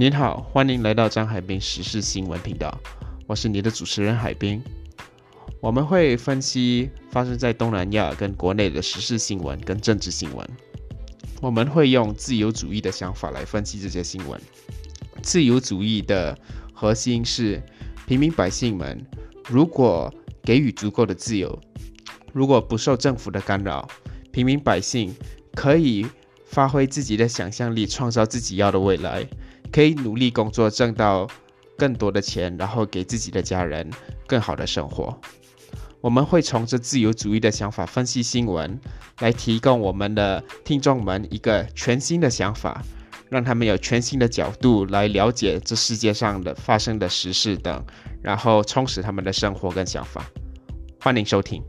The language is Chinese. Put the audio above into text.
您好，欢迎来到张海滨时事新闻频道，我是你的主持人海滨。我们会分析发生在东南亚跟国内的时事新闻跟政治新闻。我们会用自由主义的想法来分析这些新闻。自由主义的核心是平民百姓们，如果给予足够的自由，如果不受政府的干扰，平民百姓可以发挥自己的想象力，创造自己要的未来，可以努力工作，挣到更多的钱，然后给自己的家人更好的生活。我们会从这自由主义的想法分析新闻，来提供我们的听众们一个全新的想法，让他们有全新的角度来了解这世界上的发生的时事等，然后充实他们的生活跟想法。欢迎收听。